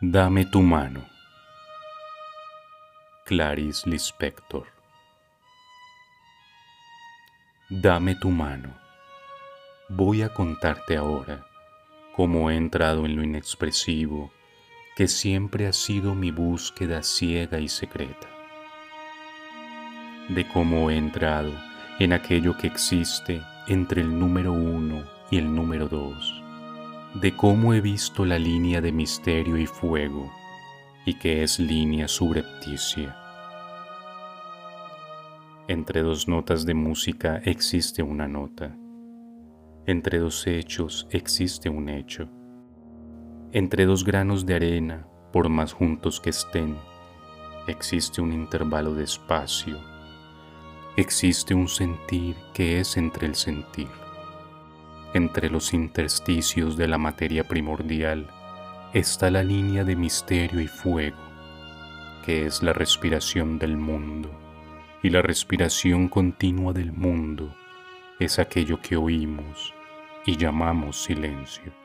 Dame tu mano. Clarice Lispector. Dame tu mano. Voy a contarte ahora cómo he entrado en lo inexpresivo que siempre ha sido mi búsqueda ciega y secreta. De cómo he entrado en aquello que existe entre el número uno y el número dos de cómo he visto la línea de misterio y fuego y que es línea subrepticia. Entre dos notas de música existe una nota. Entre dos hechos existe un hecho. Entre dos granos de arena, por más juntos que estén, existe un intervalo de espacio. Existe un sentir que es entre el sentir entre los intersticios de la materia primordial está la línea de misterio y fuego, que es la respiración del mundo, y la respiración continua del mundo es aquello que oímos y llamamos silencio.